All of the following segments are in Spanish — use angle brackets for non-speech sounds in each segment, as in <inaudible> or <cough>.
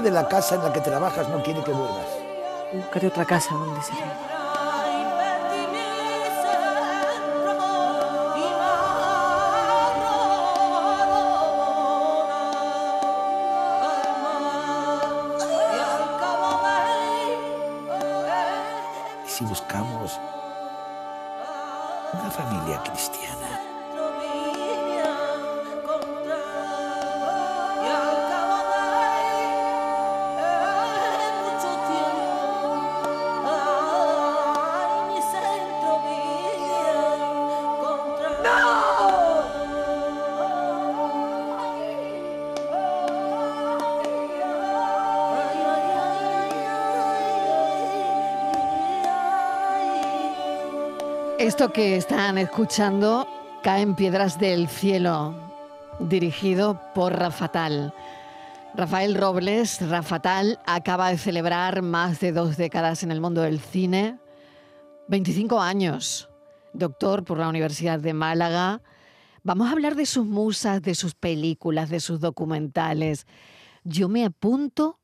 De la casa en la que trabajas no quiere que vuelvas. Buscaré otra casa donde Esto que están escuchando, Caen Piedras del Cielo, dirigido por Rafatal. Rafael Robles, Rafatal, acaba de celebrar más de dos décadas en el mundo del cine, 25 años, doctor por la Universidad de Málaga. Vamos a hablar de sus musas, de sus películas, de sus documentales. Yo me apunto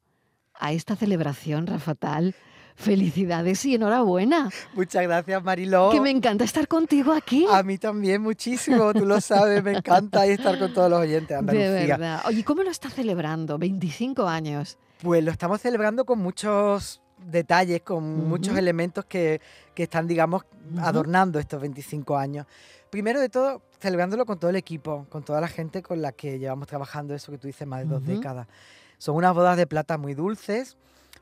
a esta celebración, Rafatal Felicidades y enhorabuena. Muchas gracias, Mariló. Que me encanta estar contigo aquí. A mí también, muchísimo. Tú lo sabes, me encanta estar con todos los oyentes de De verdad. Oye, ¿cómo lo estás celebrando? 25 años. Pues lo estamos celebrando con muchos detalles, con muchos elementos que, están, digamos, adornando estos 25 años. Primero de todo, celebrándolo con todo el equipo, con toda la gente con la que llevamos trabajando eso que tú dices, más de dos décadas. Son unas bodas de plata muy dulces,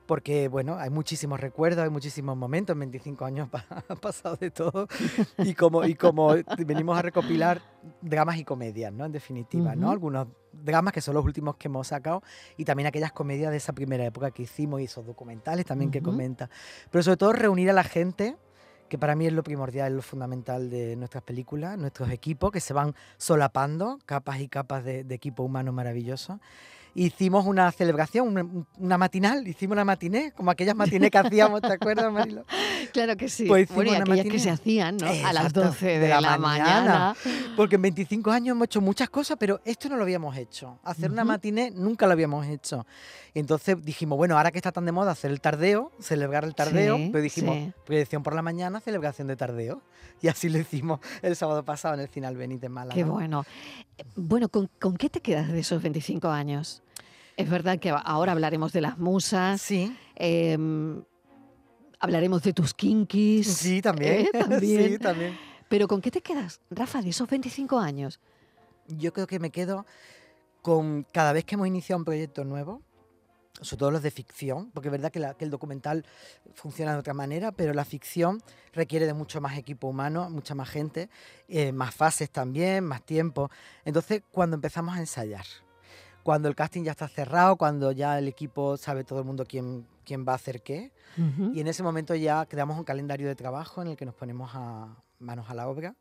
porque bueno, hay muchísimos recuerdos, hay muchísimos momentos, en 25 años <laughs> ha pasado de todo y como, y como venimos a recopilar dramas y comedias, ¿no? En definitiva, ¿no? Algunos dramas que son los últimos que hemos sacado y también aquellas comedias de esa primera época que hicimos y esos documentales también que comenta. Pero sobre todo reunir a la gente que para mí es lo primordial, es lo fundamental de nuestras películas, nuestros equipos que se van solapando, capas y capas de, de equipo humano maravilloso hicimos una celebración, una, matinal, hicimos una matiné, como aquellas matinés que hacíamos, ¿te acuerdas, Marilo? <laughs> Claro que sí. Pues bueno, y aquellas que se hacían ¿no? a las 12 de, la, mañana. Porque en 25 años hemos hecho muchas cosas, pero esto no lo habíamos hecho. Hacer una matiné nunca lo habíamos hecho. entonces dijimos, bueno, ahora que está tan de moda hacer el tardeo, celebrar el tardeo, pues dijimos, proyección por la mañana, celebración de tardeo. Y así lo hicimos el sábado pasado en el Final Benítez Málaga. Qué bueno. Bueno, ¿con, ¿con qué te quedas de esos 25 años? Es verdad que ahora hablaremos de las musas. Sí. Em, hablaremos de tus kinkis. Sí, también. ¿eh? <laughs> también. Sí, también. Pero ¿con qué te quedas, Rafa, de esos 25 años? Yo creo que me quedo con cada vez que hemos iniciado un proyecto nuevo, sobre todo los de ficción, porque es verdad que, el documental funciona de otra manera, pero la ficción requiere de mucho más equipo humano, mucha más gente, eh, más fases también, más tiempo. Entonces, cuando empezamos a ensayar, cuando el casting ya está cerrado, cuando ya el equipo sabe todo el mundo quién, quién va a hacer qué. Y en ese momento ya creamos un calendario de trabajo en el que nos ponemos a manos a la obra.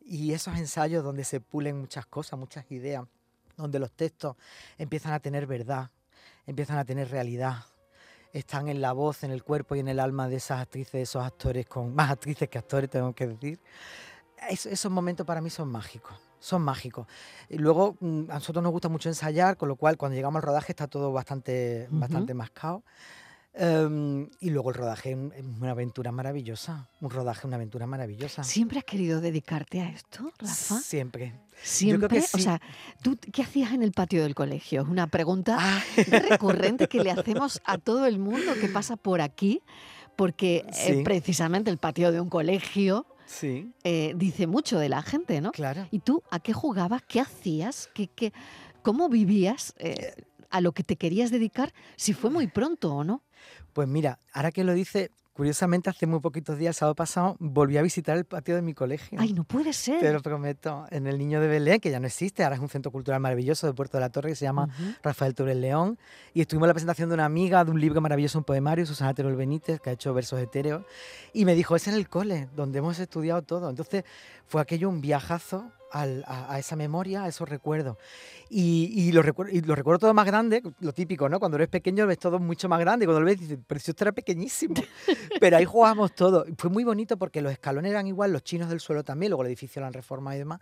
Y esos ensayos donde se pulen muchas cosas, muchas ideas, donde los textos empiezan a tener verdad, empiezan a tener realidad, están en la voz, en el cuerpo y en el alma de esas actrices, de esos actores, con más actrices que actores, tengo que decir. esos momentos para mí son mágicos son mágicos. Y luego mm, a nosotros nos gusta mucho ensayar, con lo cual cuando llegamos al rodaje está todo bastante, bastante mascado. Em, y luego el rodaje es una aventura maravillosa. Un rodaje, una aventura maravillosa. ¿Siempre has querido dedicarte a esto, Rafa? Siempre. Siempre. que O sea, ¿tú qué hacías en el patio del colegio? Es una pregunta Ah, <laughs> recurrente que le hacemos a todo el mundo que pasa por aquí, porque eh, Sí. precisamente el patio de un colegio sí, eh, dice mucho de la gente, ¿no? claro. ¿Y tú a qué jugabas? ¿Qué hacías? ¿Qué, qué- ¿Cómo vivías eh, a lo que te querías dedicar? Si fue muy pronto o no. Pues mira, ahora que lo dice, curiosamente hace muy poquitos días, el sábado pasado, volví a visitar el patio de mi colegio. Ay, no puede ser. Te lo prometo, en el Niño de Belén, que ya no existe, ahora es un centro cultural maravilloso de Puerto de la Torre que se llama. Rafael Torres León. Y estuvimos en la presentación de una amiga de un libro maravilloso, un poemario, Susana Terol Benítez, que ha hecho versos etéreos. Y me dijo, es en el cole, donde hemos estudiado todo. Entonces fue aquello un viajazo al- a, a esa memoria, a esos recuerdos. Y, y lo recuerdo, y lo recuerdo todo más grande, lo típico, ¿no? Cuando eres pequeño lo ves todo mucho más grande. Cuando lo ves dices, pero si esto era pequeñísimo. <laughs> pero ahí jugábamos todo. Y Fue muy bonito porque los escalones eran igual, los chinos del suelo también, luego el edificio lo han reformado y demás.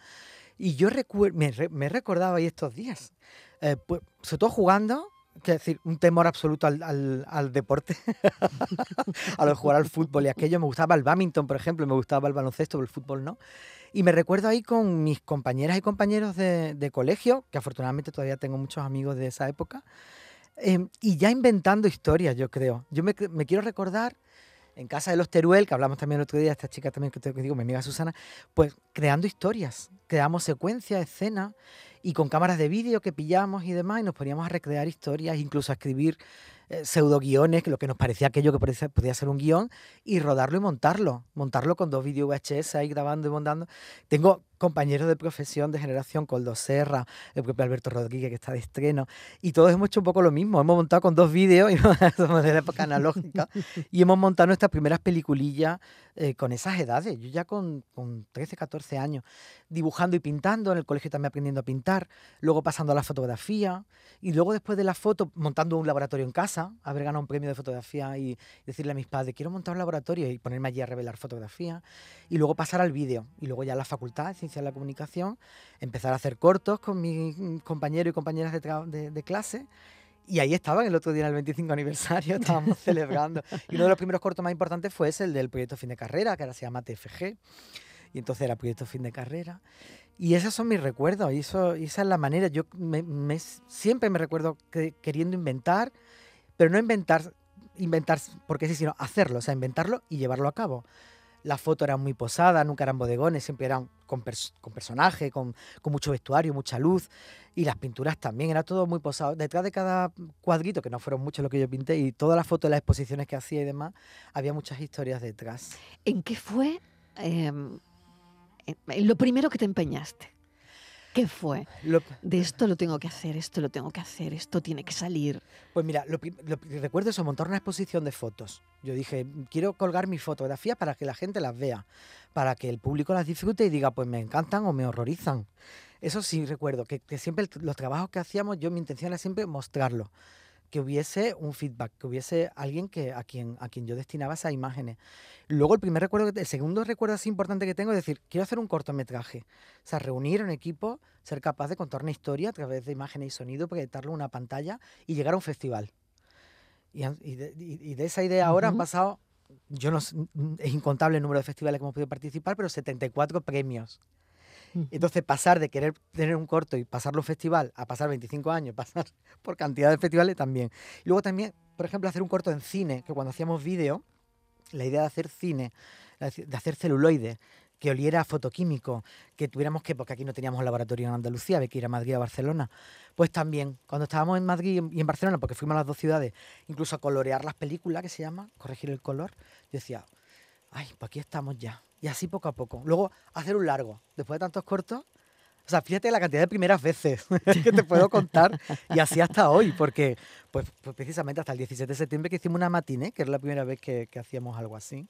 Y yo me, re- me he recordado ahí estos días, eh, pues, sobre todo jugando, que decir, un temor absoluto al, al- al deporte, <laughs> a lo de jugar al fútbol y aquello. Me gustaba el badminton, por ejemplo, me gustaba el baloncesto, pero el fútbol no. Y me recuerdo ahí con mis compañeras y compañeros de, colegio, que afortunadamente todavía tengo muchos amigos de esa época, em, y ya inventando historias, yo creo. Yo me, quiero recordar en casa de los Teruel, que hablamos también el otro día, esta chica también que te digo, mi amiga Susana, pues creando historias, creamos secuencias, escenas, y con cámaras de vídeo que pillamos y demás, y nos poníamos a recrear historias, incluso a escribir eh, pseudoguiones, que lo que nos parecía aquello que podía ser un guion, y rodarlo y montarlo, montarlo con dos vídeos VHS ahí grabando y montando. Tengo compañeros de profesión de generación, Coldo Serra, el propio Alberto Rodríguez que está de estreno, y todos hemos hecho un poco lo mismo, hemos montado con dos vídeos, <laughs> y somos de la época analógica, <laughs> y hemos montado nuestras primeras peliculillas eh, con esas edades, yo ya con, con 13, 14 años, dibujando y pintando, en el colegio también aprendiendo a pintar, luego pasando a la fotografía, y luego después de la foto, montando un laboratorio en casa, haber ganado un premio de fotografía y decirle a mis padres, quiero montar un laboratorio y ponerme allí a revelar fotografía, y luego pasar al vídeo, y luego ya a la facultad de Ciencias de la Comunicación, empezar a hacer cortos con mis compañeros y compañeras de, de- de clase, y ahí estaban el otro día en el 25 aniversario, <laughs> estábamos celebrando. Y uno de los primeros cortos más importantes fue ese, el del proyecto fin de carrera, que ahora se llama TFG. Y entonces era proyecto fin de carrera. Y esos son mis recuerdos, y, eso, y esa es la manera. Yo me- me- siempre me recuerdo que- queriendo inventar, pero no inventar, inventar porque sí, sino hacerlo, o sea, inventarlo y llevarlo a cabo. Las fotos eran muy posadas, nunca eran bodegones, siempre eran con, pers- con personaje, con, con mucho vestuario, mucha luz. Y las pinturas también, era todo muy posado. Detrás de cada cuadrito, que no fueron muchos lo que yo pinté, y todas las fotos de las exposiciones que hacía y demás, había muchas historias detrás. ¿En qué fue em, lo primero que te empeñaste? ¿Qué fue? Lo- De esto lo tengo que hacer, esto lo tengo que hacer, esto tiene que salir. Pues mira, lo, lo pri- recuerdo eso, montar una exposición de fotos. Yo dije, quiero colgar mis fotografías para que la gente las vea, para que el público las disfrute y diga, pues me encantan o me horrorizan. Eso sí recuerdo, que, que siempre el los trabajos que hacíamos, yo mi intención era siempre mostrarlo, que hubiese un feedback, que hubiese alguien que, a, quien, a quien yo destinaba esas imágenes. Luego el primer recuerdo, el segundo recuerdo así importante que tengo es decir, quiero hacer un cortometraje. O sea, reunir un equipo, ser capaz de contar una historia a través de imágenes y sonido, proyectarlo en una pantalla y llegar a un festival. Y, han- y de, y- de esa idea ahora han Ujú. pasado, yo no es incontable el número de festivales que hemos podido participar, pero 74 premios. Entonces pasar de querer tener un corto y pasarlo a un festival a pasar 25 años, <laughs> pasar por cantidad de festivales también. Y luego también, por ejemplo, hacer un corto en cine, que cuando hacíamos vídeo, la idea de hacer cine, de hacer celuloide, que oliera a fotoquímico, que tuviéramos que, porque aquí no teníamos laboratorio en Andalucía, había que ir a Madrid a Barcelona, pues también, cuando estábamos en Madrid y en Barcelona, porque fuimos a las dos ciudades, incluso a colorear las películas, que se llama, corregir el color, decía, ay, pues aquí estamos ya. Y así poco a poco. Luego, hacer un largo, después de tantos cortos, o sea, fíjate la cantidad de primeras veces <laughs> que te puedo contar y así hasta hoy, porque pues, pues precisamente hasta el 17 de septiembre que hicimos una matiné, que era la primera vez que, hacíamos algo así.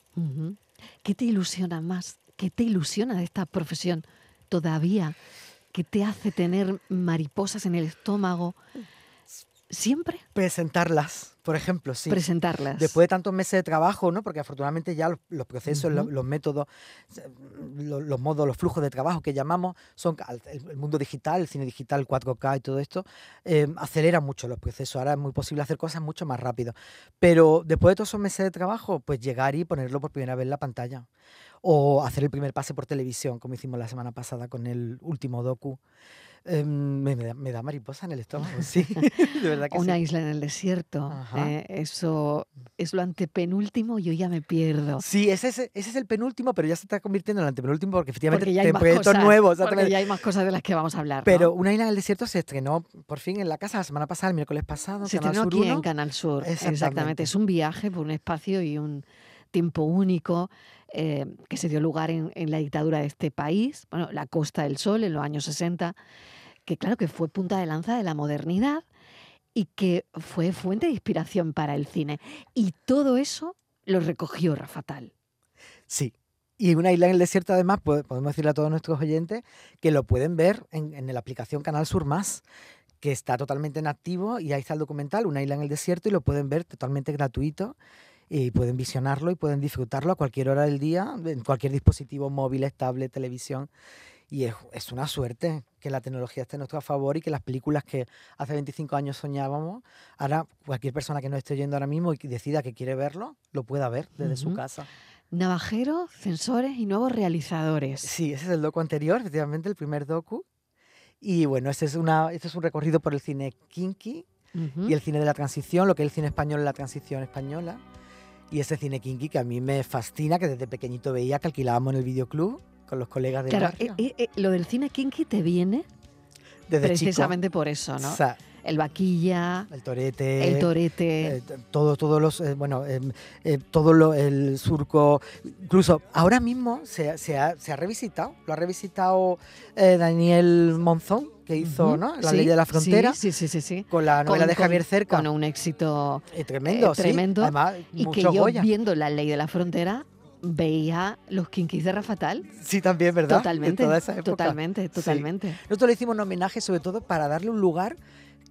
¿Qué te ilusiona más? ¿Qué te ilusiona de esta profesión todavía? ¿Qué te hace tener mariposas en el estómago? ¿Siempre? Presentarlas, Por ejemplo, sí. presentarlas. Después de tantos meses de trabajo, ¿no? Porque afortunadamente ya los, los procesos, los, métodos, se- lo- los, modos, los flujos de trabajo que llamamos, son el mundo digital, el cine digital, 4K y todo esto, eh, acelera mucho los procesos. Ahora es muy posible hacer cosas mucho más rápido. Pero después de todos esos meses de trabajo, pues llegar y ponerlo por primera vez en la pantalla. O hacer el primer pase por televisión, como hicimos la semana pasada con el último docu. Eh, me, me da, me da mariposa en el estómago, <laughs> sí. de verdad que Una sí. isla en el desierto. Eh, eso es lo antepenúltimo, yo ya me pierdo. Sí, ese es, ese es el penúltimo, pero ya se está convirtiendo en el antepenúltimo porque efectivamente Porque ya hay más proyectos cosas. nuevos. porque ya hay más cosas de las que vamos a hablar. ¿no? Pero Una isla en el desierto se estrenó por fin en la casa la semana pasada, el miércoles pasado. Se Canal estrenó Sur aquí 1. en Canal Sur. Exactamente. Exactamente. Es un viaje por un espacio y un tiempo único eh, que se dio lugar en, en la dictadura de este país, bueno, la Costa del Sol en los años 60, que claro que fue punta de lanza de la modernidad y que fue fuente de inspiración para el cine. Y todo eso lo recogió Rafatal. Sí. Y Una isla en el desierto, además, po- podemos decirle a todos nuestros oyentes que lo pueden ver en, en la aplicación Canal Sur Más, que está totalmente en activo y ahí está el documental, Una isla en el desierto, y lo pueden ver totalmente gratuito. Y pueden visionarlo y pueden disfrutarlo a cualquier hora del día, en cualquier dispositivo móvil, tablet, televisión. Y es, es una suerte que la tecnología esté a nuestro favor y que las películas que hace 25 años soñábamos, ahora cualquier persona que nos esté oyendo ahora mismo y que decida que quiere verlo, lo pueda ver desde su casa. Navajeros, censores y nuevos realizadores. Sí, ese es el docu anterior, efectivamente, el primer docu. Y bueno, este es, una, este es un recorrido por el cine kinky y el cine de la transición, lo que es el cine español en la transición española. Y ese cine kinky que a mí me fascina, que desde pequeñito veía que alquilábamos en el videoclub con los colegas del Claro, barrio. eh, eh, eh, lo del cine kinky te viene desde precisamente por eso. ¿no? O sea, El vaquilla, el torete. el torete. eh, todo, todos los, eh, bueno, eh, todo lo, el surco, incluso ahora mismo se, se ha, se ha revisitado, lo ha revisitado eh, Daniel Monzón, que hizo. La sí, ley de la sí, frontera, Sí, sí, sí, sí. con la novela Con- de Javier Cerca. Con un éxito Eh, tremendo, eh, sí. tremendo, Además, y que yo Goya. viendo la ley de la frontera veía los kinkis de Rafatal. Sí, también, ¿verdad? Totalmente, toda esa época. totalmente, totalmente. Nosotros le hicimos un homenaje sobre todo para darle un lugar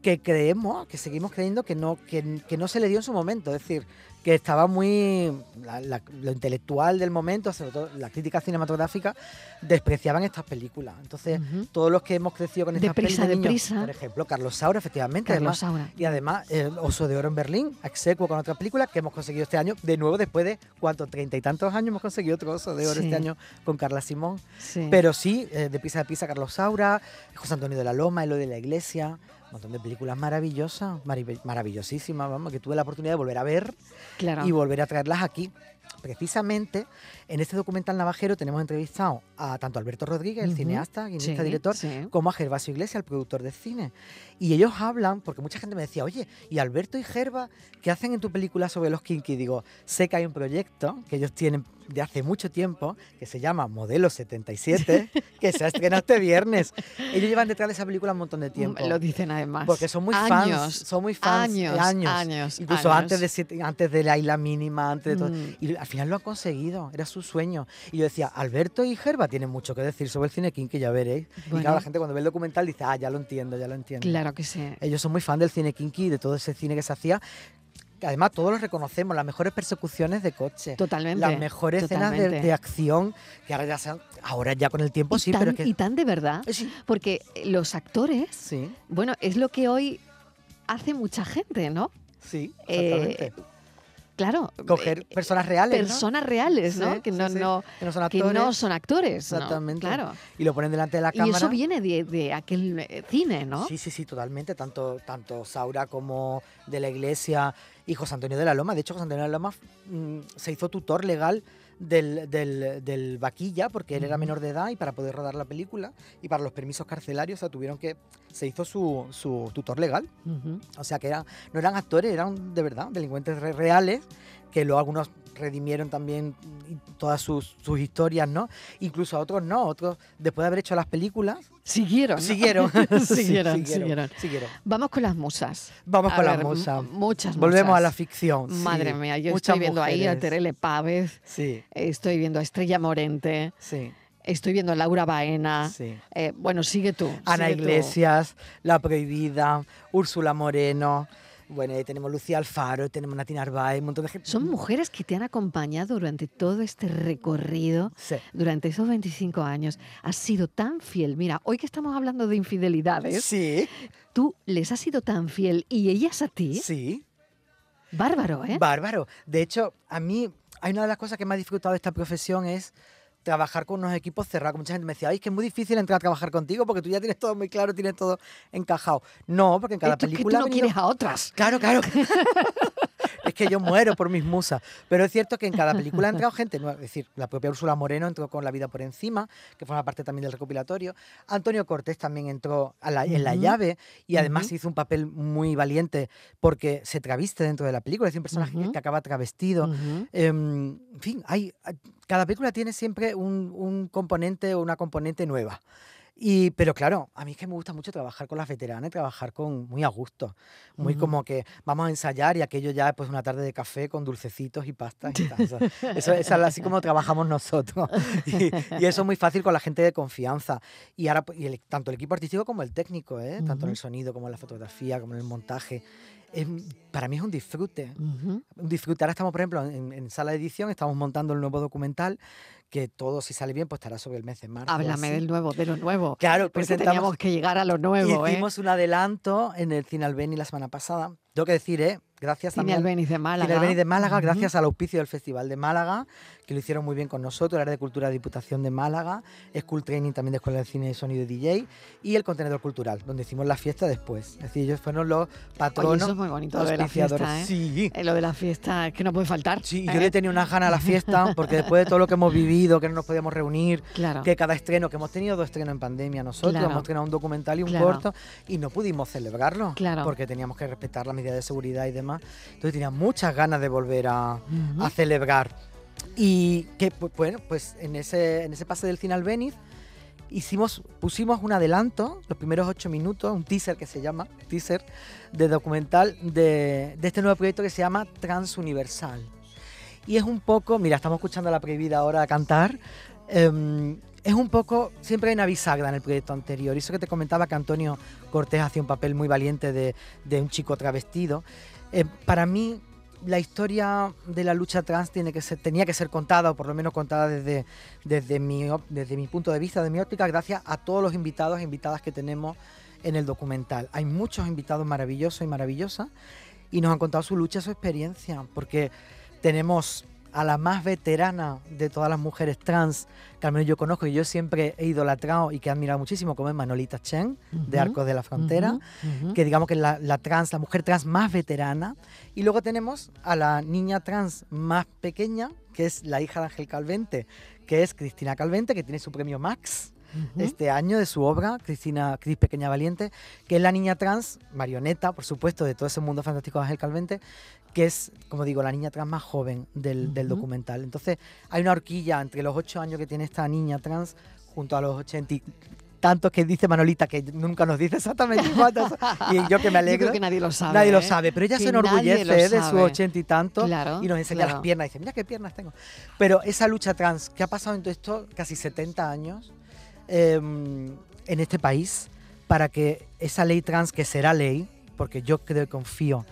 que creemos, que seguimos creyendo que no, que, que no se le dio en su momento. Es decir, que estaba muy. la- la- lo intelectual del momento, sobre todo la crítica cinematográfica, despreciaban estas películas. Entonces, todos los que hemos crecido con estas películas. de niños. Por ejemplo, Carlos Saura, efectivamente. Carlos además, Saura. y además, eh, Oso de Oro en Berlín, execuo con otra película que hemos conseguido este año, de nuevo después de, ¿cuántos? Treinta y tantos años hemos conseguido otro Oso de Oro Sí. este año con Carla Simón. Sí. Pero sí, eh, de Pisa de Pisa, Carlos Saura, José Antonio de la Loma, Elo de la Iglesia, un montón de películas maravillosas, marav- maravillosísimas, vamos, que tuve la oportunidad de volver a ver claro. y volver a traerlas aquí. Precisamente en este documental navajero tenemos entrevistado a tanto Alberto Rodríguez, el cineasta, guionista, Sí, director, sí. como a Gervasio Iglesias, el productor de cine. Y ellos hablan, porque mucha gente me decía, oye, ¿y Alberto y Gerva qué hacen en tu película sobre los kinky? Digo, sé que hay un proyecto que ellos tienen de hace mucho tiempo, que se llama Modelo 77, que se ha estrenado este viernes. Ellos llevan detrás de esa película un montón de tiempo. Mm, Lo dicen además. Porque son muy años, fans, son muy fans, Años, años. años. Incluso años. antes de siete- antes de la isla mínima, antes de todo. Mm. Y al final lo han conseguido, era su sueño. Y yo decía, Alberto y Gerba tienen mucho que decir sobre el cine kinky, ya veréis. Y Bueno. claro, la gente cuando ve el documental dice, ah, ya lo entiendo, ya lo entiendo. Claro que sí. Ellos son muy fan del cine kinky y de todo ese cine que se hacía. Además, todos los reconocemos, las mejores persecuciones de coche. Totalmente. Las mejores escenas de, totalmente. de acción, que ahora ya, sean- ahora ya con el tiempo y, sí, tan, pero es que... y tan de verdad, Eh, sí, porque los actores, sí, bueno, es lo que hoy hace mucha gente, ¿no? sí, Eh, exactamente. Claro. Coger eh, personas reales, ¿no? personas reales, ¿no? Sí, que sí, no, sí. no, que no son que actores. no son actores. ¿no? Exactamente. Claro. Y lo ponen delante de la Y cámara. eso viene de, de aquel eh, cine, ¿no? Sí, sí, sí, totalmente. Tanto, tanto Saura como de la Iglesia y José Antonio de la Loma. De hecho, José Antonio de la Loma mm, se hizo tutor legal del, del, del vaquilla porque él era menor de edad y para poder rodar la película y para los permisos carcelarios, o sea, tuvieron que. Se hizo su, su tutor legal. O sea, que eran, no eran actores, eran de verdad delincuentes re- reales, que luego algunos redimieron también todas sus, sus historias, ¿no? Incluso a otros no, otros después de haber hecho las películas, Siguieron. ¿no? siguieron. <laughs> Sí, siguieron, siguieron. siguieron. Vamos con las musas. Vamos A con ver, las musas. Muchas Volvemos a musas. la ficción. sí. Madre mía, yo Muchas estoy viendo ahí a mujeres. Terele Pávez, Sí, estoy viendo a Estrella Morente, sí, estoy viendo a Laura Baena. sí. Eh, bueno, sigue tú. Ana sigue tú. Iglesias, La Prohibida, Úrsula Moreno. Bueno, ahí tenemos Lucía Alfaro, tenemos Nati Narváez, un montón de gente. Son mujeres que te han acompañado durante todo este recorrido, Sí. durante esos 25 años. Has sido tan fiel. Mira, hoy que estamos hablando de infidelidades, Sí, tú les has sido tan fiel y ellas a ti. sí. Bárbaro, ¿eh? Bárbaro. De hecho, a mí hay una de las cosas que más he disfrutado de esta profesión es trabajar con unos equipos cerrados. Mucha gente me decía, ay, es que es muy difícil entrar a trabajar contigo porque tú ya tienes todo muy claro, tienes todo encajado. No, porque en cada Es que tú película... no venido- quieres a otras. Claro, claro. <laughs> es que yo muero por mis musas. Pero es cierto que en cada película ha entrado gente nueva. Es decir, la propia Úrsula Moreno entró con La vida por encima, que forma parte también del recopilatorio. Antonio Cortés también entró a la- en La Ujú. llave y además Ujú. hizo un papel muy valiente porque se traviste dentro de la película. Es un personaje que- Ujú. que acaba travestido. Em, en fin, hay- cada película tiene siempre un, un componente o una componente nueva. Y, pero claro, a mí es que me gusta mucho trabajar con las veteranas y trabajar con muy a gusto. Muy como que vamos a ensayar y aquello ya es pues una tarde de café con dulcecitos y pastas y tal. <laughs> Eso, eso- es así como trabajamos nosotros. <laughs> Y, y eso es muy fácil con la gente de confianza. Y ahora pues, y el- tanto el equipo artístico como el técnico, ¿eh? tanto en el sonido como en la fotografía, como en el montaje. Em, para mí es un disfrute Ujú. un disfrute. Ahora estamos, por ejemplo, en, en sala de edición, estamos montando el nuevo documental, que todo, si sale bien, pues estará sobre el mes de marzo. Háblame del nuevo, de lo nuevo. Claro, Porque presentamos- teníamos que llegar a lo nuevo, ¿eh? Hicimos un adelanto en el Cine Albeni la semana pasada. Tengo que decir, ¿eh? Gracias Cine también. De Málaga. Cine Albéniz de Málaga, Ujú. gracias al auspicio del Festival de Málaga, que lo hicieron muy bien con nosotros, el área de cultura de Diputación de Málaga, School Training también de Escuela de Cine y Sonido y DJ, y el contenedor cultural, donde hicimos la fiesta después. Es decir, ellos fueron los Oye, patronos. eso es muy bonito, lo de la fiesta, ¿eh? Sí. Eh, Lo de la fiesta, es que no puede faltar. Sí, ¿eh? yo le tenía unas ganas a la fiesta, porque después de todo lo que hemos vivido, que no nos podíamos reunir, Claro. que cada estreno, que hemos tenido dos estrenos en pandemia nosotros, Claro. hemos estrenado un documental y un Claro. corto, y no pudimos celebrarlo, Claro. porque teníamos que respetar las medidas de seguridad y demás. Entonces tenía muchas ganas de volver a celebrar. Y que, bueno, pues en ese, en ese pase del cine al Beniz, hicimos, pusimos un adelanto, los primeros ocho minutos, un teaser que se llama, teaser de documental de, de este nuevo proyecto que se llama Transuniversal. Y es un poco, mira, estamos escuchando a la prohibida ahora cantar. em, es un poco, siempre hay una bisagra en el proyecto anterior. Eso que te comentaba que Antonio Cortés hacía un papel muy valiente de, de un chico travestido. eh, para mí, la historia de la lucha trans tiene que ser, tenía que ser contada, o por lo menos contada desde, desde, mi, desde mi punto de vista, de mi óptica, gracias a todos los invitados e invitadas que tenemos en el documental. Hay muchos invitados maravillosos y maravillosas y nos han contado su lucha, su experiencia, porque tenemos a la más veterana de todas las mujeres trans, que al menos yo conozco y yo siempre he idolatrado y que he admirado muchísimo, como es Manolita Chen, de Arcos de la Frontera, que digamos que es la, la trans, la mujer trans más veterana. Y luego tenemos a la niña trans más pequeña, que es la hija de Ángel Calvente, que es Cristina Calvente, que tiene su premio Max Ujú. este año de su obra, Cristina Cris Pequeña Valiente, que es la niña trans, marioneta, por supuesto, de todo ese mundo fantástico de Ángel Calvente, que es, como digo, la niña trans más joven del, del Ujú. documental. Entonces, hay una horquilla entre los ocho años que tiene esta niña trans junto a los ochenta y tantos que dice Manolita, que nunca nos dice exactamente <laughs> cuántos, y yo que me Yo alegro. creo que nadie lo sabe. Nadie lo ¿eh? sabe, pero ella Que se enorgullece lo ¿eh? de sus ochenta y tantos Claro, y nos enseña claro. las piernas. Dice, mira qué piernas tengo. Pero esa lucha trans que ha pasado en todo esto casi 70 años eh, en este país para que esa ley trans, que será ley, porque yo creo y confío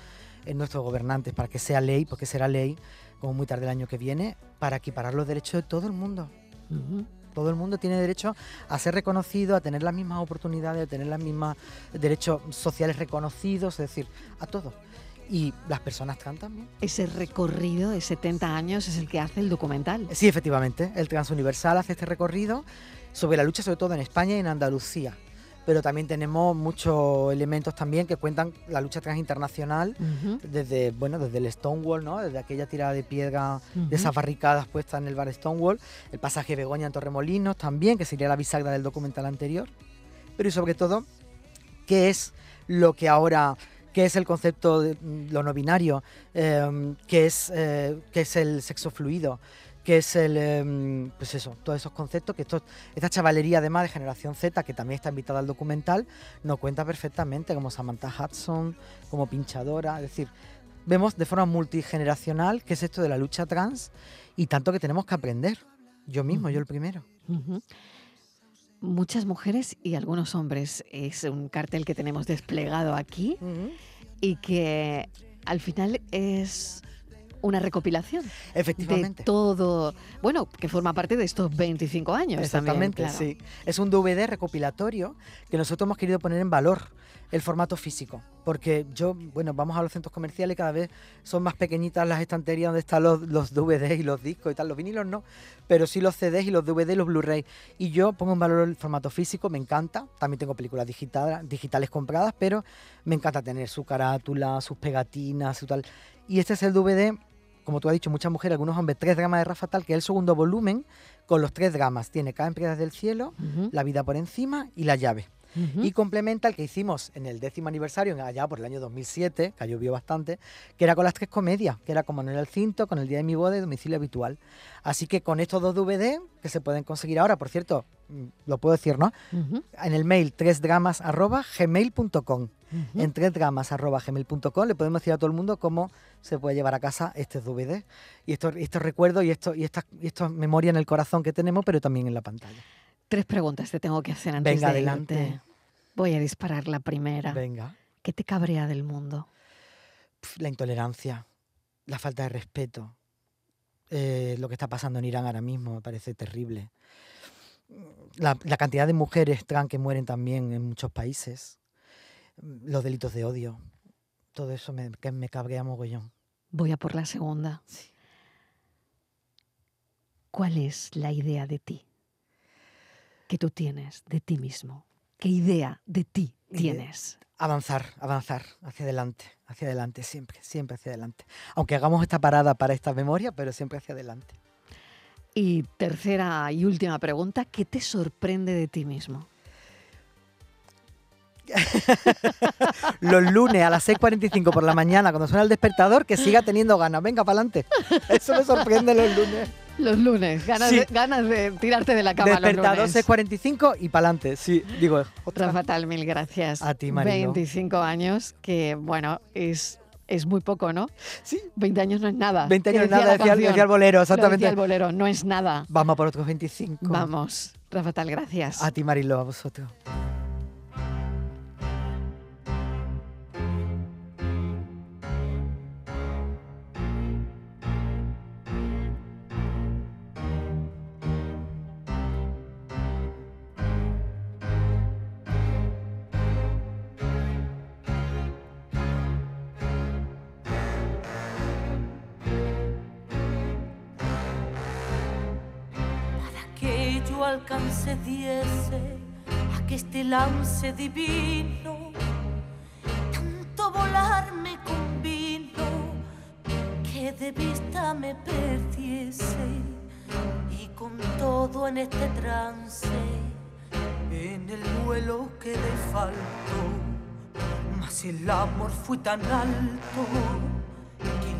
en nuestros gobernantes para que sea ley, porque será ley, como muy tarde el año que viene, para equiparar los derechos de todo el mundo. Todo el mundo tiene derecho a ser reconocido, a tener las mismas oportunidades, a tener los mismos derechos sociales reconocidos, es decir, a todo. Y las personas trans también. Ese recorrido de 70 años es el que hace el documental. Sí, efectivamente, el Transuniversal hace este recorrido sobre la lucha, sobre todo en España y en Andalucía. Pero también tenemos muchos elementos también que cuentan la lucha trans internacional, desde, bueno, desde el Stonewall, ¿no? Desde aquella tirada de piedra de esas barricadas puestas en el bar Stonewall, el pasaje Begoña en Torremolinos también, que sería la bisagra del documental anterior, pero y sobre todo, ¿qué es lo que ahora, qué es el concepto de mm, lo no binario, eh, qué, es, eh, qué es el sexo fluido? Qué es el, eh, pues eso, todos esos conceptos que estos, esta chavalería además de generación Z, que también está invitada al documental, nos cuenta perfectamente, como Samantha Hudson, como pinchadora, es decir, vemos de forma multigeneracional qué es esto de la lucha trans y tanto que tenemos que aprender. Yo mismo, yo el primero. Muchas mujeres y algunos hombres. Es un cartel que tenemos desplegado aquí. y que al final es una recopilación Efectivamente. de todo, bueno, que forma parte de estos 25 años. Exactamente, también, sí. Es un DVD recopilatorio que nosotros hemos querido poner en valor el formato físico, porque yo, bueno, vamos a los centros comerciales y cada vez son más pequeñitas las estanterías donde están los, los DVDs y los discos y tal, los vinilos no, pero sí los CDs y los DVD y los Blu-ray. Y yo pongo en valor el formato físico, me encanta, también tengo películas digital- digitales compradas, pero me encanta tener su carátula, sus pegatinas, su tal. Y este es el DVD como tú has dicho, muchas mujeres, algunos hombres, tres dramas de Rafa Tal, que es el segundo volumen con los tres dramas. Tiene Caen piedras del cielo, La vida por encima y La llave. Y complementa el que hicimos en el décimo aniversario, allá por el año 2007, que llovió bastante, que era con las tres comedias, que era con Manuel el Cinto, con El día de mi boda y Domicilio habitual. Así que con estos dos DVD, que se pueden conseguir ahora, por cierto, mm, lo puedo decir, ¿no? En el mail tresdramas.gmail.com. ujú. En tresdramas.gmail.com le podemos decir a todo el mundo cómo se puede llevar a casa este DVD y estos, recuerdos y, esto, y estas y estas memorias en el corazón que tenemos, pero también en la pantalla. Tres preguntas te tengo que hacer antes Venga, de adelante. irte. Voy a disparar la primera. Venga. ¿Qué te cabrea del mundo? La intolerancia, la falta de respeto, eh, lo que está pasando en Irán ahora mismo me parece terrible. La, la cantidad de mujeres trans que mueren también en muchos países, los delitos de odio, todo eso me, que me cabrea mogollón. Voy a por la segunda. Sí. ¿Cuál es la idea de ti que tú tienes de ti mismo? ¿Qué idea de ti tienes? Avanzar, avanzar, hacia adelante, hacia adelante, siempre, siempre hacia adelante. Aunque hagamos esta parada para esta memoria, pero siempre hacia adelante. Y tercera y última pregunta, ¿qué te sorprende de ti mismo? <laughs> Los lunes a las 6.45 por la mañana, cuando suena el despertador, que siga teniendo ganas. Venga, para adelante. Eso me sorprende los lunes. Los lunes, ganas, Sí. de, ganas de tirarte de la cama Despertador los lunes. 6.45 y para adelante. Sí, digo, otra. Rafa Tal, mil gracias. A ti, Marilo. 25 años, que bueno, es, es muy poco, ¿no? Sí, 20 años no es nada. 20 Que años decía nada, la decía, decía el bolero, Lo decía exactamente. el bolero, no es nada. Vamos por otros 25. Vamos, Rafa Tal, gracias. A ti, Marilo, a vosotros. Que yo alcance diese a que este lance divino tanto volar me convino que de vista me perdiese y con todo en este trance en el vuelo quedé falto mas el amor fue tan alto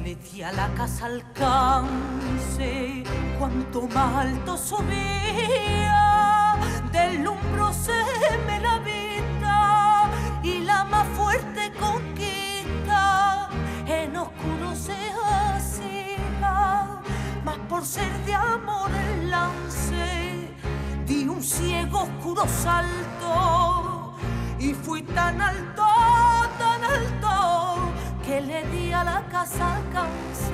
que le di a la casa alcance cuanto más alto subía deslumbroseme la vista y la más fuerte conquista en oscuro se hacía mas por ser de amor el lance di un ciego oscuro salto y fui tan alto, tan alto que le di a la casa alcance.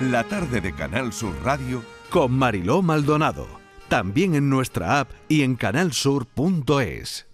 La tarde de Canal Sur Radio Con Mariló Maldonado. También en nuestra app y en canalsur.es.